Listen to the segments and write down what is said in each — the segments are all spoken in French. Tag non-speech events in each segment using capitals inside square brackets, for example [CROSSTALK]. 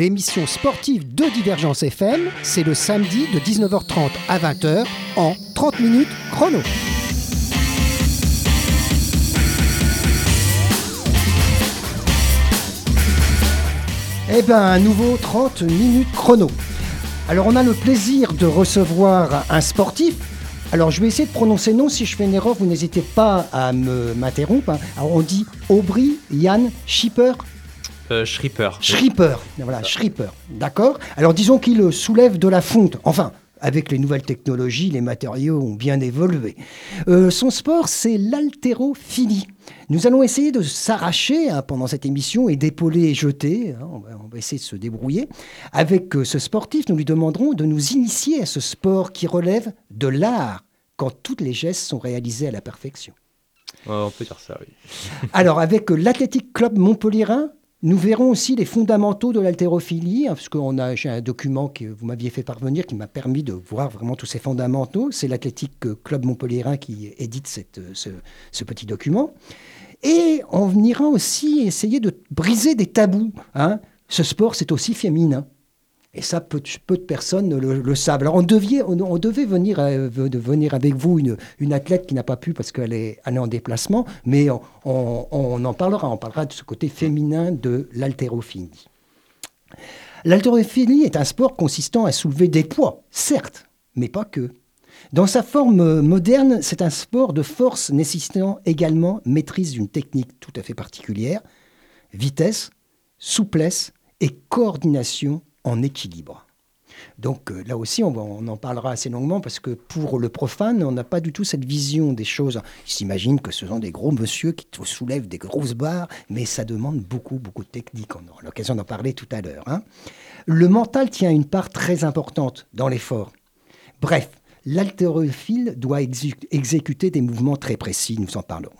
30 minutes chrono, l'émission sportive de Divergence FM, c'est le samedi de 19h30 à 20h en 30 minutes chrono. Eh ben, un nouveau 30 minutes chrono. Alors, on a le plaisir de recevoir un sportif. Alors, je vais essayer de prononcer nom. Si je fais une erreur, vous n'hésitez pas à m'interrompre. hein. On dit Aubry Yann Schipper. Euh, Schripper. Schripper, voilà, Schripper, d'accord Alors disons qu'il soulève de la fonte, enfin, avec les nouvelles technologies, les matériaux ont bien évolué. Euh, son sport, c'est l'haltérophilie. Nous allons essayer de s'arracher hein, pendant cette émission et d'épauler et jeter, hein, on, va, on va essayer de se débrouiller. Avec euh, ce sportif, nous lui demanderons de nous initier à ce sport qui relève de l'art, quand tous les gestes sont réalisés à la perfection. On peut dire ça, oui. Alors, avec euh, l'Athletic Club Montpellierin, nous verrons aussi les fondamentaux de l'haltérophilie, hein, parce a j'ai un document que vous m'aviez fait parvenir qui m'a permis de voir vraiment tous ces fondamentaux. C'est l'Athletic Club Montpellierin qui édite euh, ce, ce petit document. Et on ira aussi essayer de briser des tabous. hein. Ce sport, c'est aussi féminin. Et ça, peu, peu de personnes le, savent. Alors, on, devait, on, devait venir, euh, venir avec vous une, une athlète qui n'a pas pu parce qu'elle est, est en déplacement, mais on, on- on en parlera. On parlera de ce côté féminin de l'haltérophilie. L'haltérophilie est un sport consistant à soulever des poids, certes, mais pas que. Dans sa forme euh, moderne, c'est un sport de force nécessitant également maîtrise d'une technique tout à fait particulière, vitesse, souplesse et coordination en équilibre. Donc euh, là aussi, on, en parlera assez longuement parce que pour le profane, on n'a pas du tout cette vision des choses. Il s'imagine que ce sont des gros monsieur qui soulèvent des grosses barres, mais ça demande beaucoup, beaucoup de technique. On aura l'occasion d'en parler tout à l'heure. hein. Le mental tient une part très importante dans l'effort. Bref, l'haltérophile doit exé- exécuter des mouvements très précis, nous en parlerons.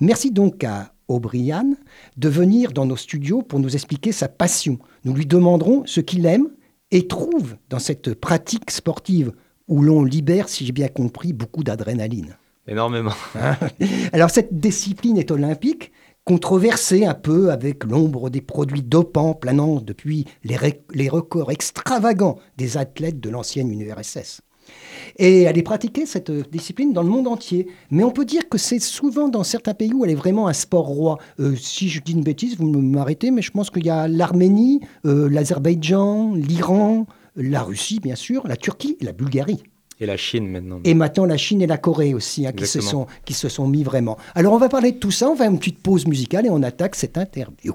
Merci donc à O'Brien de venir dans nos studios pour nous expliquer sa passion. Nous lui demanderons ce qu'il aime et trouve dans cette pratique sportive où l'on libère, si j'ai bien compris, beaucoup d'adrénaline. Énormément. [LAUGHS] Hein? Alors cette discipline est olympique, controversée un peu avec l'ombre des produits dopants planant depuis les, les records extravagants des athlètes de l'ancienne URSS. Et elle est pratiquée, cette euh, discipline, dans le monde entier. Mais on peut dire que c'est souvent dans certains pays où elle est vraiment un sport roi. Euh, si je dis une bêtise, vous m'arrêtez, mais je pense qu'il y a l'Arménie, euh, l'Azerbaïdjan, l'Iran, la Russie, bien sûr, la Turquie et la Bulgarie. Et la Chine maintenant. Et maintenant la Chine et la Corée aussi, hein, qui, se sont, qui se sont mis vraiment. Alors on va parler de tout ça, on va faire une petite pause musicale et on attaque cette interview.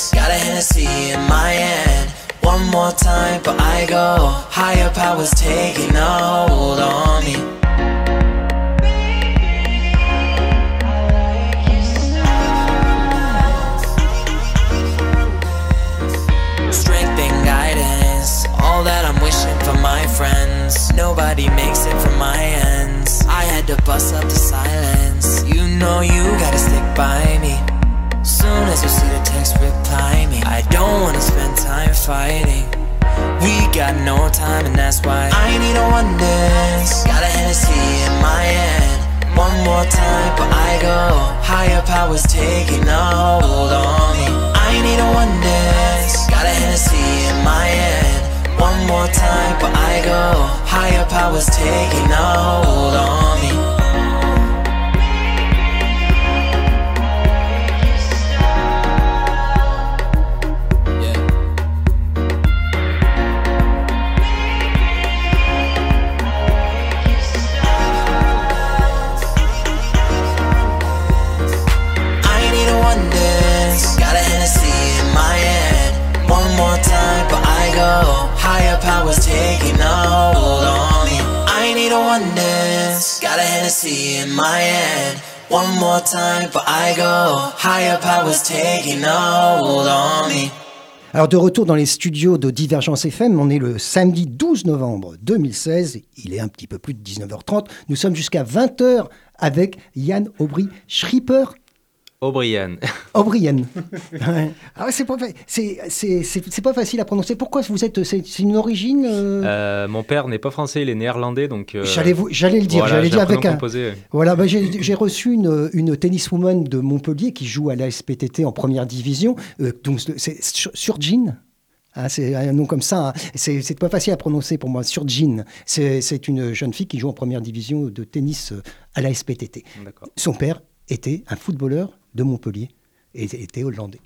Hennessy in my hand. One more time, but I go. Higher powers taking a hold on me. Hennessy in my. One more time I go. Higher powers taking hold on me. Alors de retour dans les studios de Divergence FM, on est le samedi 12 novembre 2016, il est un petit peu plus de 19h30, nous sommes jusqu'à 20h avec Yann Aubry Schripper. O'Brien. [LAUGHS] O'Brien. [LAUGHS] Ouais. Ah ouais, c'est pas, c'est- facile à prononcer. Pourquoi vous êtes. C'est une origine euh, Euh, mon père n'est pas français, il est néerlandais, donc. euh, J'allais vous- j'allais le dire, voilà, j'allais dire avec un. composé. Voilà, bah, [LAUGHS] j'ai reçu une, une tenniswoman de Montpellier qui joue à la SPTT en première division. donc c'est sur- Surjin. Ah, c'est un nom comme ça. hein. C'est pas facile à prononcer pour moi. Surjin. C'est c'est une jeune fille qui joue en première division de tennis à la SPTT. Son père était un footballeur de Montpellier et était hollandais.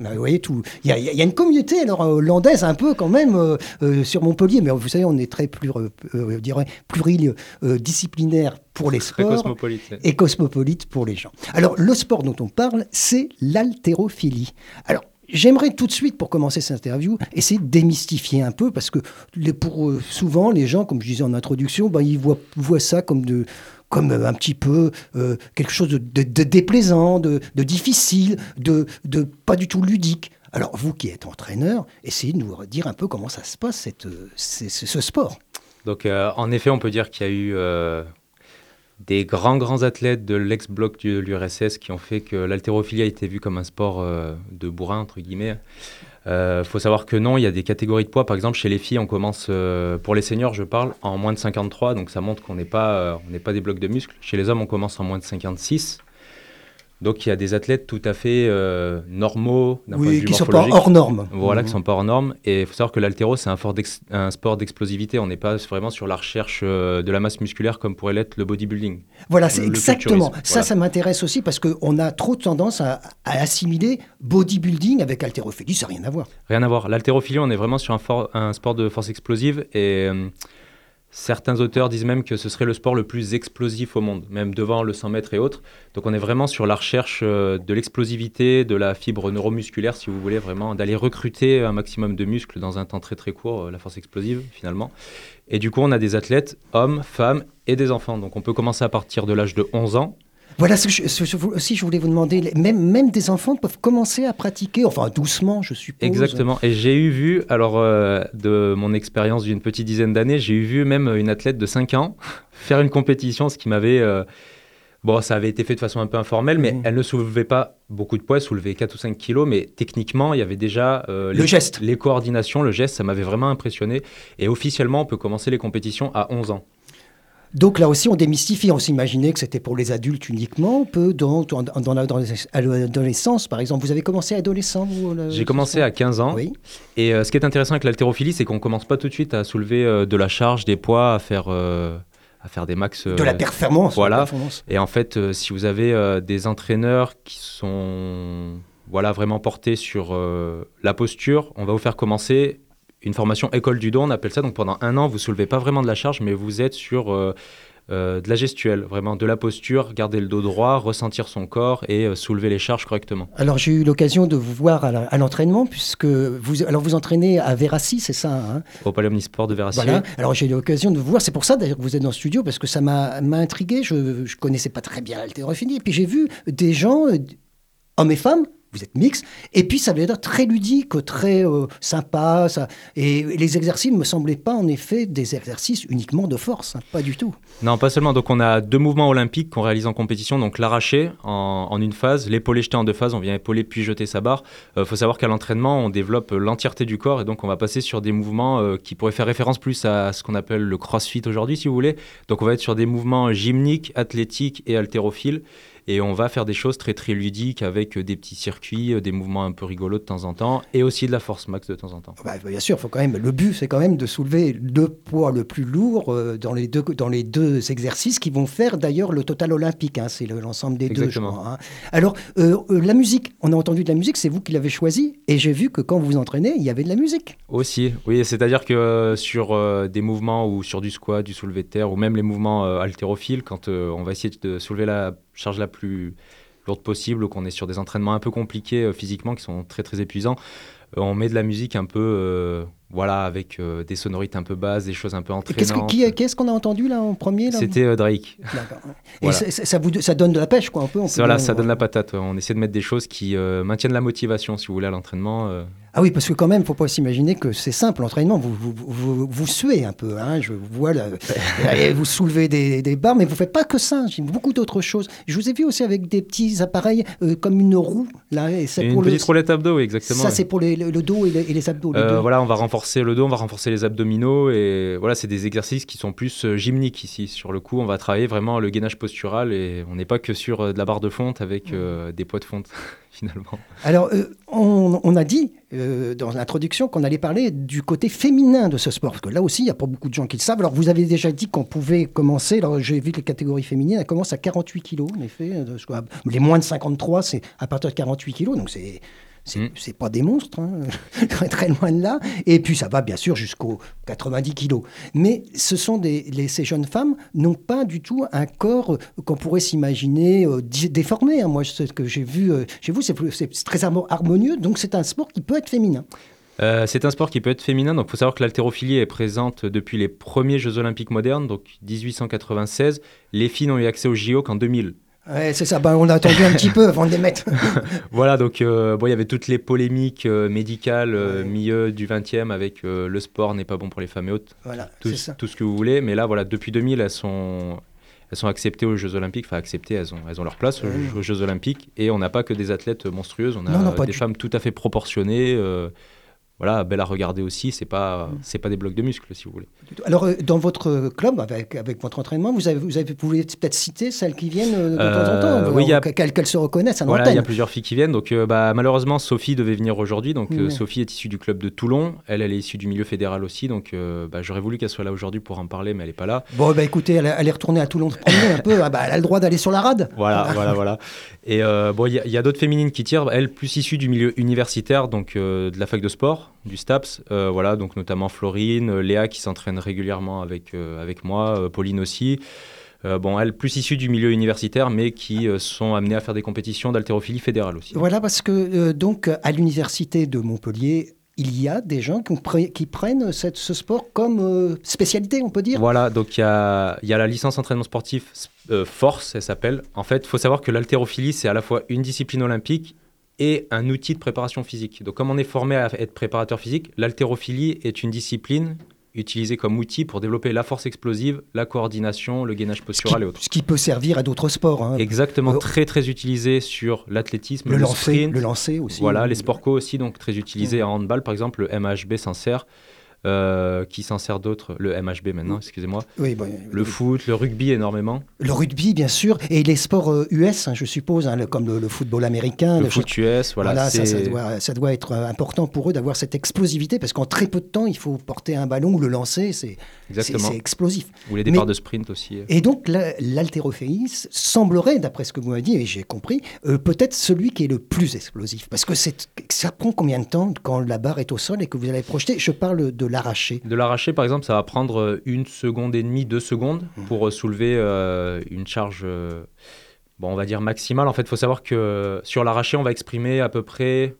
Vous voyez tout. Il y, a- il y a une communauté alors euh, hollandaise un peu quand même euh, euh, sur Montpellier, mais vous savez, on est très plur, euh, je dirais pluridisciplinaire pour les Très sports cosmopolite. et cosmopolite pour les gens. Alors, le sport dont on parle, c'est l'haltérophilie. Alors, j'aimerais tout de suite, pour commencer cette interview, essayer de démystifier un peu, parce que les- pour souvent, les gens, comme je disais en introduction, ben, ils voient, voient ça comme de comme un petit peu euh, quelque chose de, déplaisant, de, difficile, de, pas du tout ludique. Alors, vous qui êtes entraîneur, essayez de nous dire un peu comment ça se passe, cette, euh, ce sport. Donc, euh, en effet, on peut dire qu'il y a eu des grands, grands athlètes de l'ex-bloc de l'URSS qui ont fait que l'haltérophilie a été vue comme un sport euh, de bourrin, entre guillemets. Il faut savoir que non, il y a des catégories de poids. Par exemple, chez les filles, on commence, euh, pour les seniors, je parle, en moins de 53. Donc, ça montre qu'on n'est pas, euh, n'est pas des blocs de muscles. Chez les hommes, on commence en moins de 56. Donc, il y a des athlètes tout à fait euh, normaux d'un point de Oui, vue qui sont pas hors normes. Voilà, Mhm. qui sont pas hors normes. Et il faut savoir que l'haltéro, c'est un, sport d'explosivité. On n'est pas vraiment sur la recherche euh, de la masse musculaire comme pourrait l'être le bodybuilding. Voilà, c'est exactement. Ça, ça m'intéresse aussi parce qu'on a trop tendance à, à assimiler bodybuilding avec haltérophilie. Ça n'a rien à voir. Rien à voir. L'haltérophilie, on est vraiment sur un sport de force explosive. Et euh, certains auteurs disent même que ce serait le sport le plus explosif au monde, même devant le 100 mètres et autres. Donc on est vraiment sur la recherche euh, de l'explosivité, de la fibre neuromusculaire, si vous voulez, vraiment d'aller recruter un maximum de muscles dans un temps très très court, euh, la force explosive finalement. Et du coup, on a des athlètes, hommes, femmes et des enfants. Donc on peut commencer à partir de l'âge de 11 ans. Voilà ce que je, ce aussi je voulais vous demander. Même, même des enfants peuvent commencer à pratiquer, enfin doucement, je suppose. Exactement. Et j'ai eu vu, alors euh, de mon expérience d'une petite dizaine d'années, j'ai eu vu même une athlète de 5 ans [LAUGHS] faire une compétition, ce qui m'avait... euh, Bon, ça avait été fait de façon un peu informelle, mais Mhm. elle ne soulevait pas beaucoup de poids, elle soulevait 4 ou 5 kilos, mais techniquement, il y avait déjà euh, Le les, geste. les coordinations, le geste, ça m'avait vraiment impressionné. Et officiellement, on peut commencer les compétitions à 11 ans. Donc là aussi, on démystifie. On s'imaginait que c'était pour les adultes uniquement. On peut dans, dans, l'adolescence, par exemple. Vous avez commencé adolescent J'ai commencé à 15 ans. Oui. Et euh, ce qui est intéressant avec l'haltérophilie, c'est qu'on commence pas tout de suite à soulever euh, de la charge, des poids, à faire, euh, à faire des max. De la performance. voilà. la performance. Et en fait, euh, si vous avez euh, des entraîneurs qui sont voilà, vraiment portés sur euh, la posture, on va vous faire commencer une formation école du dos, on appelle ça. Donc pendant un an, vous soulevez pas vraiment de la charge, mais vous êtes sur euh, euh, de la gestuelle, vraiment de la posture, garder le dos droit, ressentir son corps et euh, soulever les charges correctement. Alors j'ai eu l'occasion de vous voir à l'entraînement, puisque vous, alors vous entraînez à Vérassi, c'est ça hein? Au Palais Omnisport de Vérassier. Voilà. Alors j'ai eu l'occasion de vous voir. C'est pour ça d'ailleurs que vous êtes dans le studio parce que ça m'a intrigué. Je ne connaissais pas très bien l'haltérophilie. Et puis j'ai vu des gens, hommes et femmes. Vous êtes mix. Et puis ça avait l'air très ludique, très euh, sympa. Ça. Et les exercices ne me semblaient pas en effet des exercices uniquement de force. hein, pas du tout. Non, pas seulement. Donc, on a deux mouvements olympiques qu'on réalise en compétition. Donc, l'arraché en, une phase, l'épaulé jeté en deux phases. On vient épauler puis jeter sa barre. Il faut savoir qu'à l'entraînement, on développe l'entièreté du corps et donc on va passer sur des mouvements euh, qui pourraient faire référence plus à ce qu'on appelle le crossfit aujourd'hui, si vous voulez. Donc, on va être sur des mouvements gymniques, athlétiques et haltérophiles. Et on va faire des choses très très ludiques avec euh, des petits circuits, euh, des mouvements un peu rigolos de temps en temps et aussi de la force max de temps en temps. Bah, bien sûr, faut quand même. Le but, c'est quand même de soulever le poids le plus lourd euh, dans les deux dans les deux exercices qui vont faire d'ailleurs le total olympique. hein, c'est le- l'ensemble des deux. je Exactement. crois, hein. Alors, euh, la musique. On a entendu de la musique. C'est vous qui l'avez choisie. Et j'ai vu que quand vous vous entraînez, il y avait de la musique. Aussi, oui, c'est-à-dire que euh, sur euh, des mouvements ou sur du squat, du soulevé de terre ou même les mouvements haltérophiles, quand on va essayer de soulever la charge la plus lourde possible ou qu'on est sur des entraînements un peu compliqués euh, physiquement qui sont très très épuisants, on met de la musique un peu voilà, avec euh, des sonorités un peu basses, des choses un peu entraînantes. Qu'est-ce, qui, qu'on a entendu là en premier C'était euh, Drake. Et [LAUGHS] ça, vous, ça donne de la pêche, quoi, un peu. voilà, ça donne la patate. On essaie de mettre des choses qui euh, maintiennent la motivation, si vous voulez, à l'entraînement. Ah oui, parce que quand même, faut pas s'imaginer que c'est simple l'entraînement. Vous, vous, vous, suez un peu, hein, je vois, [LAUGHS] vous soulevez des, des, barres, mais vous faites pas que ça. Beaucoup d'autres choses. Je vous ai vu aussi avec des petits appareils comme une roue là. Et c'est pour une petite roulette abdos, oui, exactement. Ça, c'est pour le dos et, les, abdos. voilà, on va renforcer le dos, on va renforcer les abdominaux et voilà, c'est des exercices qui sont plus euh, gymniques ici. Sur le coup, on va travailler vraiment le gainage postural et on n'est pas que sur euh, de la barre de fonte avec euh, des poids de fonte. [LAUGHS] finalement. Alors, euh, on, a dit euh, dans l'introduction qu'on allait parler du côté féminin de ce sport, parce que là aussi, il n'y a pas beaucoup de gens qui le savent. Alors, vous avez déjà dit qu'on pouvait commencer, alors j'ai vu que les catégories féminines, elles commencent à 48 kilos, en effet. Les moins de 53, c'est à partir de 48 kilos, donc c'est C'est pas des monstres, hein. [LAUGHS] très, très loin de là. Et puis ça va bien sûr jusqu'aux 90 kilos. Mais ce sont des, ces jeunes femmes n'ont pas du tout un corps qu'on pourrait s'imaginer euh, déformé. Hein. Moi, ce que j'ai vu euh, chez vous, c'est très harmonieux. Donc c'est un sport qui peut être féminin. Euh, c'est un sport qui peut être féminin, donc il faut savoir que l'haltérophilie est présente depuis les premiers Jeux olympiques modernes, donc 1896. Les filles n'ont eu accès aux JO qu'en 2000. Ouais, c'est ça. Ben, on a attendu un petit peu avant de les mettre. [LAUGHS] voilà, donc euh, bon, il y avait toutes les polémiques euh, médicales euh, milieu du 20e avec le sport n'est pas bon pour les femmes et autres. Voilà, tout, ça. tout ce que vous voulez. Mais là, voilà, depuis 2000, elles sont, elles sont acceptées aux Jeux Olympiques. Enfin, acceptées, elles ont, elles ont leur place aux, Jeux Olympiques. Et on n'a pas que des athlètes monstrueuses, on a des femmes tout à fait proportionnées voilà, belle à regarder aussi. C'est pas, c'est pas des blocs de muscles, si vous voulez. Alors, euh, dans votre club, avec, avec votre entraînement, vous, avez, vous, avez, pouvez peut-être citer celles qui viennent euh, de temps en temps, euh, oui, qu'elles, se reconnaissent à Voilà, il y a plusieurs filles qui viennent. Donc, bah, malheureusement, Sophie devait venir aujourd'hui. Donc, Sophie est issue du club de Toulon. Elle, elle est issue du milieu fédéral aussi. Donc, bah, j'aurais voulu qu'elle soit là aujourd'hui pour en parler, mais elle n'est pas là. Bon, bah, écoutez, elle, est retournée à Toulon un peu. Ah, bah, elle a le droit d'aller sur la rade. Voilà, voilà, voilà. Et bon, il y, y, a d'autres féminines qui tirent. Elle, plus issue du milieu universitaire, donc de la fac de sport, du STAPS. Euh, voilà, donc notamment Florine, euh, Léa qui s'entraîne régulièrement avec, euh, avec moi, Pauline aussi. bon, elles plus issues du milieu universitaire, mais qui sont amenées à faire des compétitions d'haltérophilie fédérale aussi. Voilà, parce que donc à l'université de Montpellier, il y a des gens qui, prennent cette, ce sport comme spécialité, on peut dire. Voilà, donc il y a, y a, la licence entraînement sportif Force, elle s'appelle. En fait, il faut savoir que l'haltérophilie, c'est à la fois une discipline olympique et un outil de préparation physique. Donc comme on est formé à être préparateur physique, l'haltérophilie est une discipline utilisée comme outil pour développer la force explosive, la coordination, le gainage postural et autres. Ce qui peut servir à d'autres sports. Hein. Exactement, euh, très très utilisé sur l'athlétisme, le, lancer, le lancer aussi. Voilà, les sports co aussi, donc très utilisé en handball par exemple, le MHB s'en sert. Euh, qui s'en sert d'autres Le MHB maintenant, excusez-moi. Oui, le foot, le rugby énormément. Le rugby, bien sûr, et les sports US, euh, hein, je suppose, hein, comme le, football américain. Le, foot US, voilà. ça, ça, doit, être euh, important pour eux d'avoir cette explosivité, parce qu'en très peu de temps, il faut porter un ballon ou le lancer, c'est explosif. Ou les départs de sprint aussi. Et donc, l'haltérophilie semblerait, d'après ce que vous m'avez dit, et j'ai compris, peut-être celui qui est le plus explosif. Parce que ça prend combien de temps quand la barre est au sol et que vous allez projeter? Je parle de l'arracher De l'arracher, par exemple, ça va prendre euh, une seconde et demie, deux secondes mmh. pour euh, soulever euh, une charge, bon, on va dire maximale. En fait, il faut savoir que sur l'arraché, on va exprimer à peu près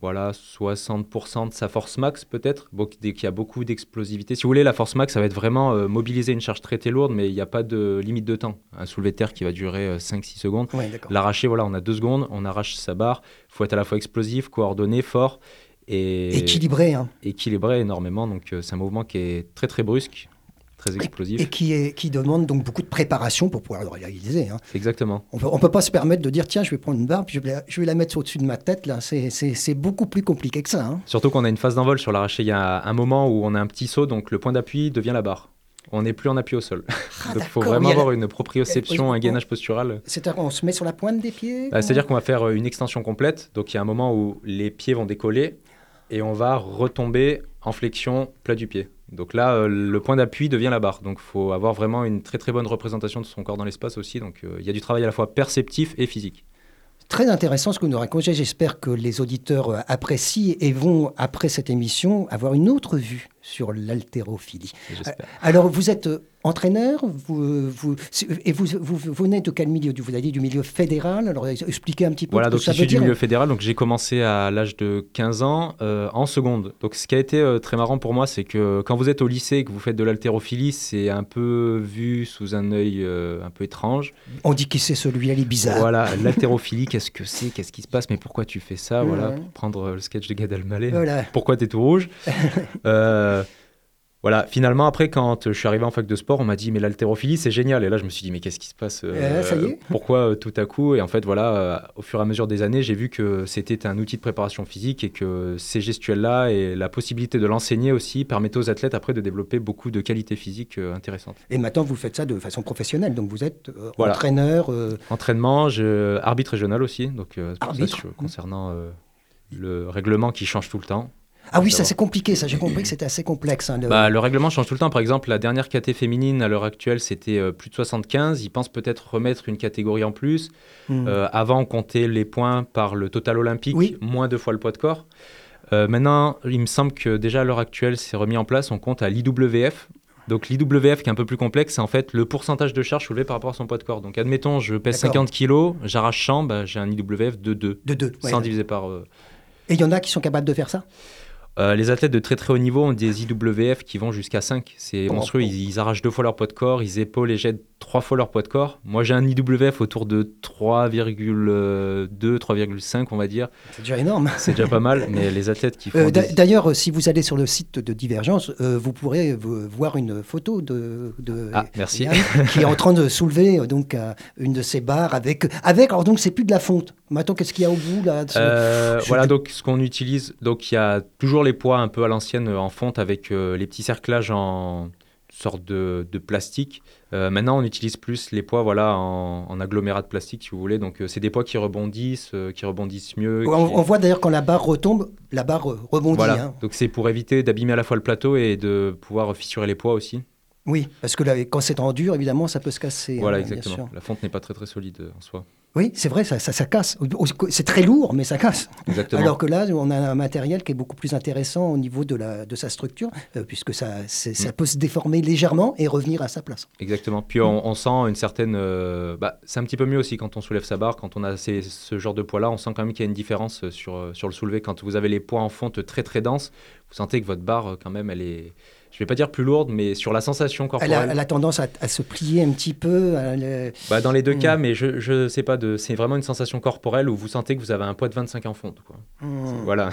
voilà, 60% de sa force max peut-être, dès qu'il y a beaucoup d'explosivité. Si vous voulez, la force max, ça va être vraiment mobiliser une charge très très lourde, mais il n'y a pas de limite de temps. Un soulevé de terre qui va durer 5-6 secondes. L'arraché, voilà, on a deux secondes, on arrache sa barre. Il faut être à la fois explosif, coordonné, fort. Et équilibré. Hein. Équilibré énormément. Donc euh, c'est un mouvement qui est très très brusque, très explosif. Et, qui, est, qui demande donc beaucoup de préparation pour pouvoir le réaliser. Hein. Exactement. On ne peut pas se permettre de dire tiens, je vais prendre une barre, puis je vais, je vais la mettre au-dessus de ma tête. Là, c'est beaucoup plus compliqué que ça. Hein. Surtout qu'on a une phase d'envol sur l'arraché. Il y a un moment où on a un petit saut, donc le point d'appui devient la barre on n'est plus en appui au sol. Ah, [LAUGHS] Donc il faut vraiment avoir une proprioception, un gainage postural. C'est-à-dire qu'on se met sur la pointe des pieds bah, C'est-à-dire qu'on va faire euh, une extension complète. Donc il y a un moment où les pieds vont décoller et on va retomber en flexion plat du pied. Donc là, euh, le point d'appui devient la barre. Donc il faut avoir vraiment une très très bonne représentation de son corps dans l'espace aussi. Donc euh, il y a du travail à la fois perceptif et physique. Très intéressant ce que vous nous racontez. J'espère que les auditeurs euh, apprécient et vont, après cette émission, avoir une autre vue sur l'haltérophilie. J'espère. Alors, vous êtes euh, entraîneur vous, vous, et vous, vous, vous venez de quel milieu Vous avez dit du milieu fédéral. Alors, expliquez un petit peu Voilà, ce que donc ça je veut suis du milieu fédéral, donc j'ai commencé à l'âge de 15 ans euh, en seconde. Donc ce qui a été euh, très marrant pour moi, c'est que quand vous êtes au lycée et que vous faites de l'haltérophilie, c'est un peu vu sous un œil euh, un peu étrange. On dit qui c'est celui-là, il est bizarre. Voilà, l'haltérophilie, qu'est-ce que c'est Qu'est-ce qui se passe Mais pourquoi tu fais ça Voilà, pour prendre euh, le sketch de Gad Elmaleh. Voilà. Pourquoi t'es tout rouge? Euh, [LAUGHS] Voilà, finalement, après, quand je suis arrivé en fac de sport, on m'a dit, mais l'haltérophilie, c'est génial. Et là, je me suis dit, mais qu'est-ce qui se passe Euh, ça y est Pourquoi euh, tout à coup? Et en fait, voilà, euh, au fur et à mesure des années, j'ai vu que c'était un outil de préparation physique et que ces gestuels-là et la possibilité de l'enseigner aussi permettaient aux athlètes après de développer beaucoup de qualités physiques euh, intéressantes. Et maintenant, vous faites ça de façon professionnelle. Donc, vous êtes euh, Voilà. entraîneur. euh, Entraînement, je... arbitre régional aussi, donc euh, ça Arbitre. je- concernant euh, le règlement qui change tout le temps. Ah oui, ça c'est compliqué. Ça, j'ai compris que c'était assez complexe. hein, le- Bah, le règlement change tout le temps. Par exemple, la dernière caté féminine à l'heure actuelle, c'était euh, plus de 75. Ils pensent peut-être remettre une catégorie en plus. Hmm. Euh, avant, on comptait les points par le total olympique, Oui. moins deux fois le poids de corps. Euh, maintenant, il me semble que déjà à l'heure actuelle, c'est remis en place. On compte à l'IWF. Donc l'IWF qui est un peu plus complexe, c'est en fait le pourcentage de charge soulevé par rapport à son poids de corps. Donc admettons, je pèse D'accord. 50 kg, j'arrache 100, bah, j'ai un IWF de 2. de deux. ouais. 100 divisé par... Et il y en a qui sont capables de faire ça? Euh, les athlètes de très très haut niveau ont des IWF qui vont jusqu'à 5. C'est monstrueux. Ils, ils arrachent deux fois leur poids de corps, ils épaulent et jettent trois fois leur poids de corps. Moi, j'ai un IWF autour de 3,2, 3,5, on va dire. C'est déjà énorme. C'est déjà pas mal, mais les athlètes qui font. Euh, d'a- D'ailleurs, euh, si vous allez sur le site de Divergence, euh, vous pourrez voir une photo de, de Ah, merci. Yann, qui est en train de soulever donc une de ces barres avec avec. Alors donc c'est plus de la fonte. Maintenant, qu'est-ce qu'il y a au bout là Euh, voilà donc ce qu'on utilise. Donc il y a toujours les poids un peu à l'ancienne en fonte avec les petits cerclages en sorte de, de plastique. Euh, maintenant on utilise plus les poids voilà en, en agglomérat de plastique si vous voulez. Donc euh, c'est des poids qui rebondissent, euh, qui rebondissent mieux. on, qui- on voit d'ailleurs quand la barre retombe, la barre rebondit. Voilà. hein. Donc c'est pour éviter d'abîmer à la fois le plateau et de pouvoir fissurer les poids aussi. Oui, parce que là, quand c'est en dur, évidemment, ça peut se casser. voilà hein, exactement. La fonte n'est pas très très solide en soi. Oui, c'est vrai, ça, ça, ça casse. C'est très lourd, mais ça casse. Exactement. Alors que là, on a un matériel qui est beaucoup plus intéressant au niveau de, la, de sa structure, euh, puisque ça, ça Mm. peut se déformer légèrement et revenir à sa place. Exactement. Puis on, on sent une certaine. euh, bah, c'est un petit peu mieux aussi quand on soulève sa barre, quand on a ces- ce genre de poids-là, on sent quand même qu'il y a une différence euh, sur, sur le soulevé. Quand vous avez les poids en fonte très très denses, vous sentez que votre barre, quand même, elle est. Je vais pas dire plus lourde, mais sur la sensation Elle corporelle. a, elle a tendance à, à se plier un petit peu. elle, Bah, dans les deux Mm. cas, mais je, je sais pas de. C'est vraiment une sensation corporelle où vous sentez que vous avez un poids de 25 en fonte. Quoi. hmm. Voilà.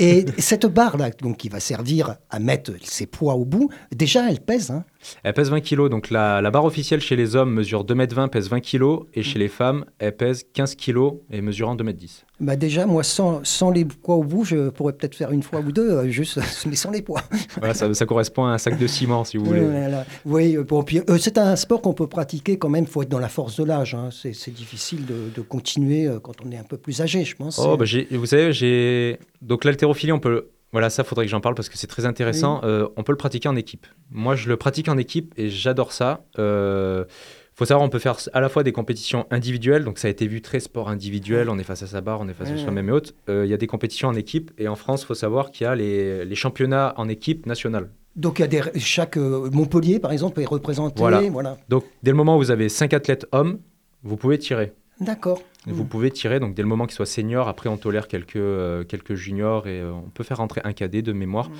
Et cette barre-là, donc, qui va servir à mettre ses poids au bout, déjà, elle pèse. hein. Elle pèse 20 kg, donc la, la barre officielle chez les hommes mesure 2m20, pèse 20 kg, et chez les femmes, elle pèse 15 kg et mesurant 2m10. Bah déjà, moi, sans, sans les poids au bout, je pourrais peut-être faire une fois ou deux, euh, juste, [LAUGHS] mais sans les poids. Voilà, ça, ça correspond à un sac de ciment, si vous voulez. Voilà. Oui, euh, bon, puis, euh, c'est un sport qu'on peut pratiquer quand même. Il faut être dans la force de l'âge. hein. C'est difficile de, de continuer euh, quand on est un peu plus âgé, je pense. Oh, bah, vous savez, j'ai. Donc, l'haltérophilie, on peut. Voilà, ça, faudrait que j'en parle parce que c'est très intéressant. Euh, on peut le pratiquer en équipe. Moi, je le pratique en équipe et j'adore ça. Euh, faut savoir, on peut faire à la fois des compétitions individuelles, donc ça a été vu très sport individuel, on est face à sa barre, on est face à Ouais. soi-même et autres. Euh, Il y a des compétitions en équipe et en France, il faut savoir qu'il y a les, les championnats en équipe nationale. Donc, il y a des, chaque euh, Montpellier, par exemple, est représenté. Voilà. voilà. Donc, dès le moment où vous avez cinq athlètes hommes, vous pouvez tirer. D'accord. Vous Mm. pouvez tirer, donc dès le moment qu'ils soient seniors, après on tolère quelques, euh, quelques juniors et euh, on peut faire rentrer un cadet de mémoire. Mm.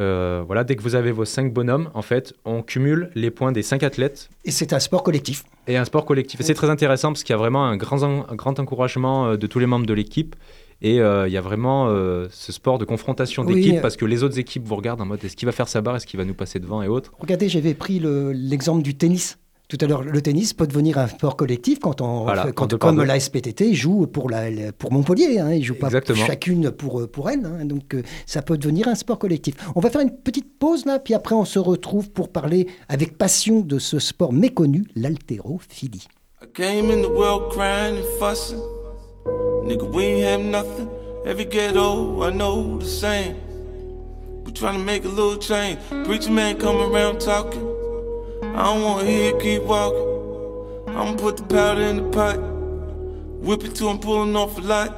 Euh, voilà, dès que vous avez vos cinq bonhommes, en fait, on cumule les points des cinq athlètes Et c'est un sport collectif. et un sport collectif. Et c'est très intéressant parce qu'il y a vraiment un grand, un grand encouragement de tous les membres de l'équipe. Et euh, il y a vraiment euh, ce sport de confrontation d'équipe parce que les autres équipes vous regardent en mode est-ce qu'il va faire sa barre, est-ce qu'il va nous passer devant? Et autres. Regardez, j'avais pris le- l'exemple du tennis. Tout à l'heure, le tennis peut devenir un sport collectif quand on, Voilà, fait- quand comme la SPTT joue pour, la, pour Montpellier, hein, ils jouent pas Exactement. chacune pour, pour elle, hein, donc euh, ça peut devenir un sport collectif. On va faire une petite pause là, puis après on se retrouve pour parler avec passion de ce sport méconnu, l'haltérophilie. I came in the world crying and fussing. Nigga, I know the same. We trying to make a little change. Preacher man come around talking. I don't wanna hear keep walking. I'ma put the powder in the pot. Whip it till I'm pulling off a lot.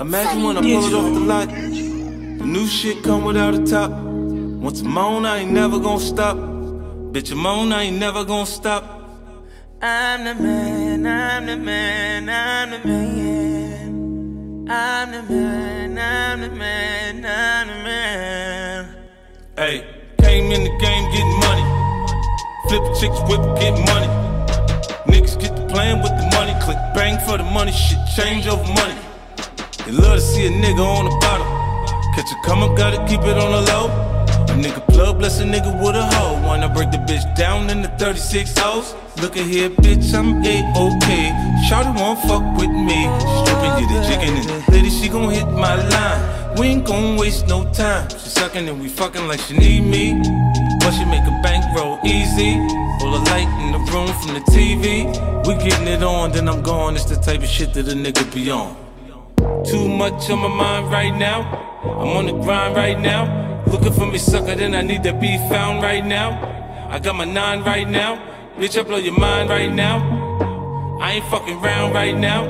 Imagine when I pull it off the lot. The new shit come without a top. Once I'm on, I ain't never gonna stop. Bitch, I'm on, I ain't never gonna stop. I'm the man, I'm the man, I'm the man. I'm the man, I'm the man, I'm the man. Hey, came in the game getting money. Flip chicks, whip, get money. Niggas get to playing with the money. Click bang for the money. Shit change over money. They love to see a nigga on the bottom. Catch a come up, gotta keep it on the low. A nigga plug, bless a nigga with a hoe. Wanna break the bitch down in the 36 hoes. Look at here, bitch, I'm A-OK. Shawty won't fuck with me. Stripping you the chicken and lady, she gon' hit my line. We ain't gon' waste no time. She sucking and we fucking like she need me. But she make a bankroll easy. Pull a light in the room from the TV. We getting it on, then I'm gone. It's the type of shit that a nigga be on. Too much on my mind right now. I'm on the grind right now. Looking for me, sucker, then I need to be found right now. I got my nine right now. Bitch, I blow your mind right now. I ain't fucking round right now.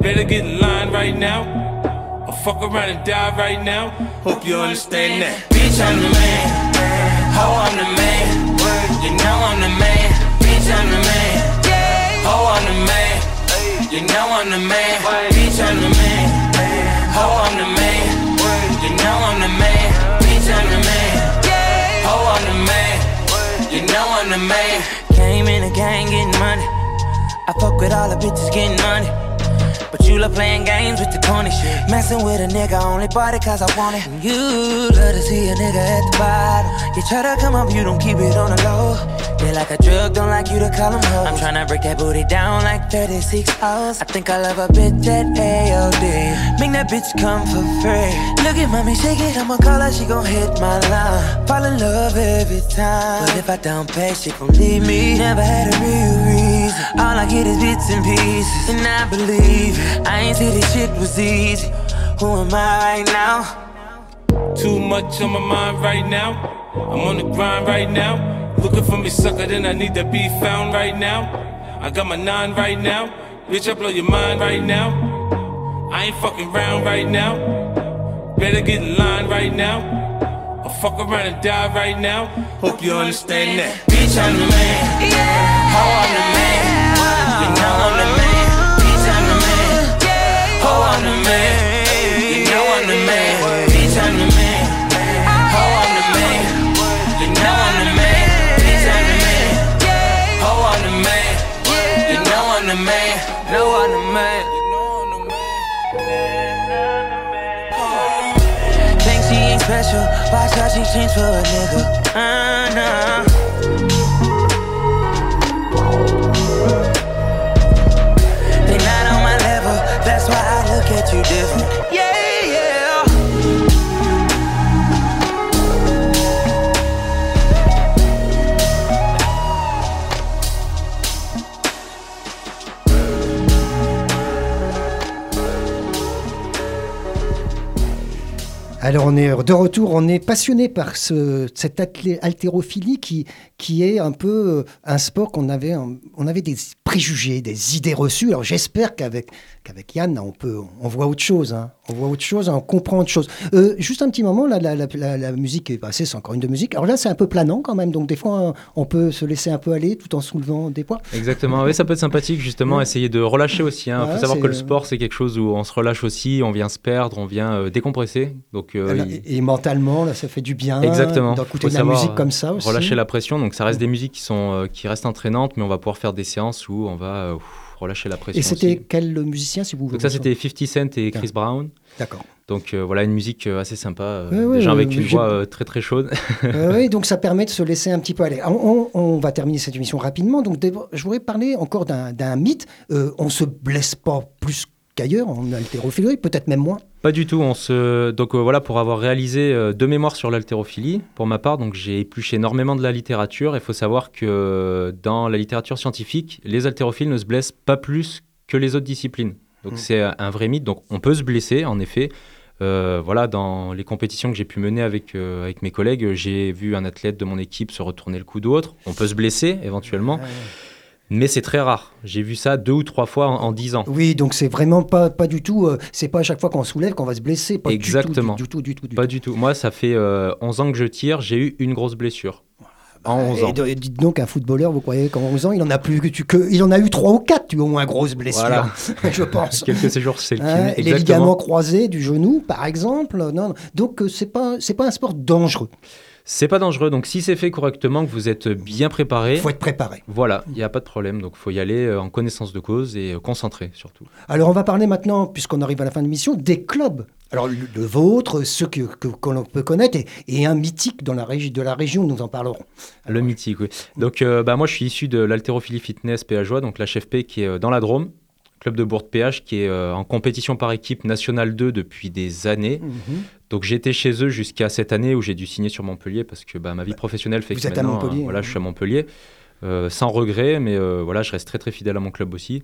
Better get in line right now. Or fuck around and die right now. Hope you understand that. Bitch, I'm the man. I'm the man. You know I'm the man. Bitch, I'm the man. I'm the man. You know I'm the man. Bitch, I'm the man. I'm the man. You know I'm the man. Bitch, I'm the man. I'm the man. You know I'm the man. Came in the gang getting money. I fuck with all the bitches getting money. But you love playing games with the corny shit. Messing with a nigga, only bought it cause I want it. And you love to see a nigga at the bottom. You try to come up, you don't keep it on the low. They like a drug, don't like you to call them hoes. I'm tryna break that booty down like 36 hours. I think I love a bitch at AOD. Make that bitch come for free. Look at mommy, shake it, I'ma call her, she gon' hit my line. Fall in love every time. But if I don't pay, she gon' leave me. Never had a real reason. All I get is bits and pieces. And I believe it. I ain't say this shit was easy. Who am I right now? Too much on my mind right now. I'm on the grind right now. Looking for me, sucker, then I need to be found right now. I got my nine right now. Bitch, I blow your mind right now. I ain't fucking round right now. Better get in line right now. Or fuck around and die right now. Hope you understand that. Bitch, I'm the man. Ho, I'm the man. I'm the man. Bitch, I'm the man. Ho, I'm the man. You know I'm the man. I'm the man. I'm the man. You know I'm the man. I'm the man. I'm the man. Ain't special. Watch how change for a nigga. Uh, nah. Alors on est de retour, on est passionné par ce, cette haltérophilie qui, qui est un peu euh, un sport qu'on avait, on avait des préjugés, des idées reçues. Alors j'espère qu'avec qu'avec Yann, on peut, on voit autre chose, hein. on voit autre chose, on comprend autre chose. Euh, juste un petit moment, là, la, la, la, la musique est passée, c'est encore une de musique. Alors là, c'est un peu planant quand même, donc des fois, on peut se laisser un peu aller tout en soulevant des poids. Exactement, oui, ça peut être sympathique justement, Ouais. essayer de relâcher aussi. Il Ouais, faut savoir que le euh, sport, c'est quelque chose où on se relâche aussi, on vient se perdre, on vient euh, décompresser. Donc, euh, il- et, mentalement, là, ça fait du bien Exactement. d'écouter de la musique euh, comme ça aussi. relâcher la pression. Donc ça reste des musiques qui, sont, euh, qui restent entraînantes, mais on va pouvoir faire des séances où on va euh, ouf, relâcher la pression. Et c'était quel musicien, si vous Donc ça, c'était 50 Cent et Chris Brown. D'accord. Donc euh, voilà, une musique assez sympa, euh, Ouais, ouais, déjà avec une voix euh, très très chaude. Oui, [LAUGHS] donc ça permet de se laisser un petit peu aller. On, on- on va terminer cette émission rapidement. Donc je voudrais parler encore d'un mythe. On se blesse pas plus qu'ailleurs en haltérophilie, peut-être même moins. Pas du tout. On se... Donc euh, voilà, pour avoir réalisé euh, deux mémoires sur l'haltérophilie, pour ma part, donc j'ai épluché énormément de la littérature. Il faut savoir que euh, dans la littérature scientifique, les haltérophiles ne se blessent pas plus que les autres disciplines. Donc Mm. c'est un vrai mythe. Donc on peut se blesser, en effet. Euh, voilà, dans les compétitions que j'ai pu mener avec, avec mes collègues, j'ai vu un athlète de mon équipe se retourner le coude ou autre. On peut se blesser éventuellement. Mais c'est très rare. J'ai vu ça deux ou trois fois en, dix ans. Oui, donc c'est vraiment pas, pas du tout. euh, c'est pas à chaque fois qu'on soulève qu'on va se blesser. Pas Exactement. Du tout, du, du tout, du tout. Pas du tout. Moi, ça fait euh, 11 ans que je tire. J'ai eu une grosse blessure. En 11 Et ans. dites donc, un footballeur, vous croyez qu'en 11 ans, il en a plus que tu. Que, il en a eu 3 ou 4, tu au moins, grosses blessures, Voilà. [LAUGHS] je pense. Quelques séjours chez le. Hein, les ligaments croisés du genou, par exemple. Non, non. Donc, euh, c'est pas, c'est pas un sport dangereux. C'est pas dangereux. Donc, si c'est fait correctement, que vous êtes bien préparé, Il faut être préparé. voilà, il n'y a pas de problème. Donc, il faut y aller euh, en connaissance de cause et euh, concentré surtout. Alors, on va parler maintenant, puisqu'on arrive à la fin de l'émission, des clubs. Alors, le, le vôtre, ceux que, l'on peut connaître, et, et un mythique dans la régi- de la région, nous en parlerons. Le mythique, oui. Donc, euh, bah, moi, je suis issu de l'haltérophilie fitness PHOA, donc l'HFP qui est euh, dans la Drôme, club de Bourg de PH qui est euh, en compétition par équipe nationale 2 depuis des années. Mhm. Donc, j'étais chez eux jusqu'à cette année où j'ai dû signer sur Montpellier parce que bah, ma vie professionnelle fait vous que êtes à maintenant, Montpellier, euh, voilà, hein. je suis à Montpellier. Euh, sans regret, mais euh, voilà, je reste très très fidèle à mon club aussi.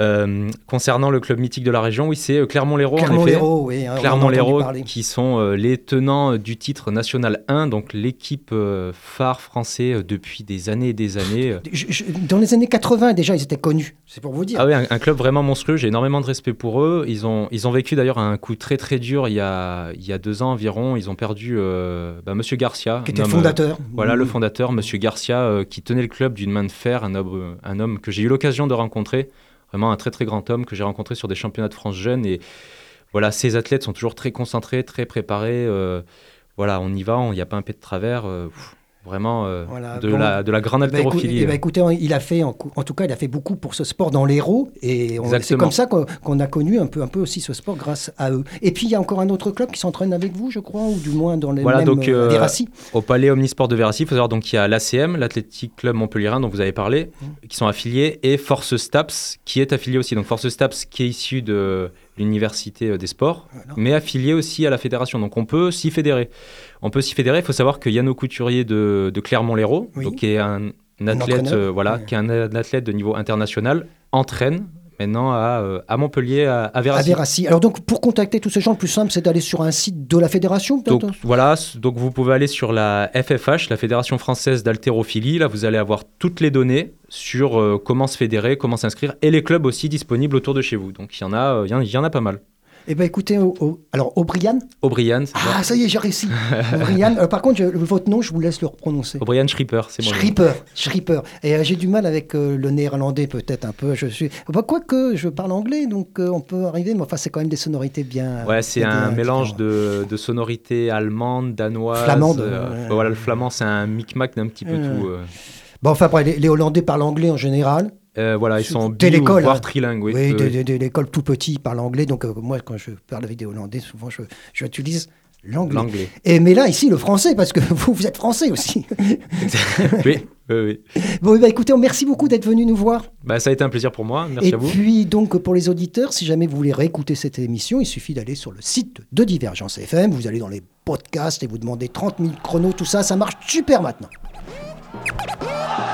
Euh, concernant le club mythique de la région, oui, c'est euh, Clermont-Lérault. Clermont-Lérault, oui. hein, Clermont-Lérault, qui sont euh, les tenants du titre national 1, donc l'équipe euh, phare français depuis des années et des années. Je- je- dans les années 80, déjà, ils étaient connus. C'est pour vous dire. Ah oui, un, un club vraiment monstrueux, j'ai énormément de respect pour eux. Ils ont, ils ont vécu d'ailleurs un coup très très dur il y a, il y a deux ans environ. Ils ont perdu bah, Monsieur Garcia. qui était homme, fondateur. voilà, le Mhm. fondateur, Monsieur Garcia, qui tenait le club d'une main de fer, un homme, un homme que j'ai eu l'occasion de rencontrer. Vraiment un très très grand homme que j'ai rencontré sur des championnats de France jeunes. Et voilà, ces athlètes sont toujours très concentrés, très préparés. euh, voilà, on y va, il n'y a pas un pied de travers. euh, vraiment euh, Voilà, de, bon. la, de la grande Eh ben, haltérophilie. eh ben, écoutez, il a fait, en, tout cas, il a fait beaucoup pour ce sport dans l'Hérault, et c'est comme ça qu'on a connu un peu, un peu aussi ce sport grâce à eux. Et puis il y a encore un autre club qui s'entraîne avec vous, je crois, ou du moins dans les Voilà, mêmes donc, euh, euh, Vérassi. Au Palais Omnisport de Véracy, il faut savoir donc qu'il y a l'ACM, l'Athletic Club Montpellierin dont vous avez parlé, Mmh. qui sont affiliés, et Force Staps qui est affilié aussi. Donc Force Staps qui est issu de l'Université des Sports, Voilà. mais affilié aussi à la fédération. Donc on peut s'y fédérer. On peut s'y fédérer. Il faut savoir que Yann Couturier de, de Clermont-Lérault, Oui. donc qui est un, un athlète, euh, voilà, qui est un, un athlète de niveau international, entraîne maintenant à, euh, à Montpellier, à, à À. Vérassi. Alors donc, pour contacter tous ces gens, le plus simple, c'est d'aller sur un site de la fédération, Donc voilà, donc vous pouvez aller sur la FFH, la Fédération française d'haltérophilie. Là, vous allez avoir toutes les données sur euh, comment se fédérer, comment s'inscrire, et les clubs aussi disponibles autour de chez vous. Donc il y en a, il y en- il y en a pas mal. Eh bien, écoutez, alors, O'Brien. O'Brien, c'est ça Ah, ça y est, j'ai réussi. [LAUGHS] O'Brien. Euh, par contre, je- votre nom, je vous laisse le prononcer. O'Brien Schripper, c'est moi. Schripper, Schripper. Et euh, j'ai du mal avec euh, le néerlandais peut-être un peu. Je suis, bah, quoique je parle anglais, donc on peut arriver. Mais enfin, c'est quand même des sonorités bien. Ouais, c'est un mélange de, de sonorités allemandes, danoises. Flamande, ouais. voilà, le flamand, c'est un micmac d'un petit peu tout. Bon, enfin, après, les, les Hollandais parlent anglais en général. Euh, voilà, ils sont Dès l'école, voire trilingues. Oui, de l'école tout petit, ils parlent anglais. Donc euh, moi, quand je parle avec des Hollandais, souvent, je, je utilise l'anglais. L'anglais. Et mais là, ici, le français, parce que [LAUGHS] vous, vous êtes français aussi. [LAUGHS] oui, oui, oui. bon, bah, écoutez, merci beaucoup d'être venu nous voir. Bah, ça a été un plaisir pour moi. Merci Et à vous. puis, donc, pour les auditeurs, si jamais vous voulez réécouter cette émission, il suffit d'aller sur le site de Divergence FM. Vous allez dans les podcasts et vous demandez 30 000 chronos, tout ça. Ça marche super maintenant. «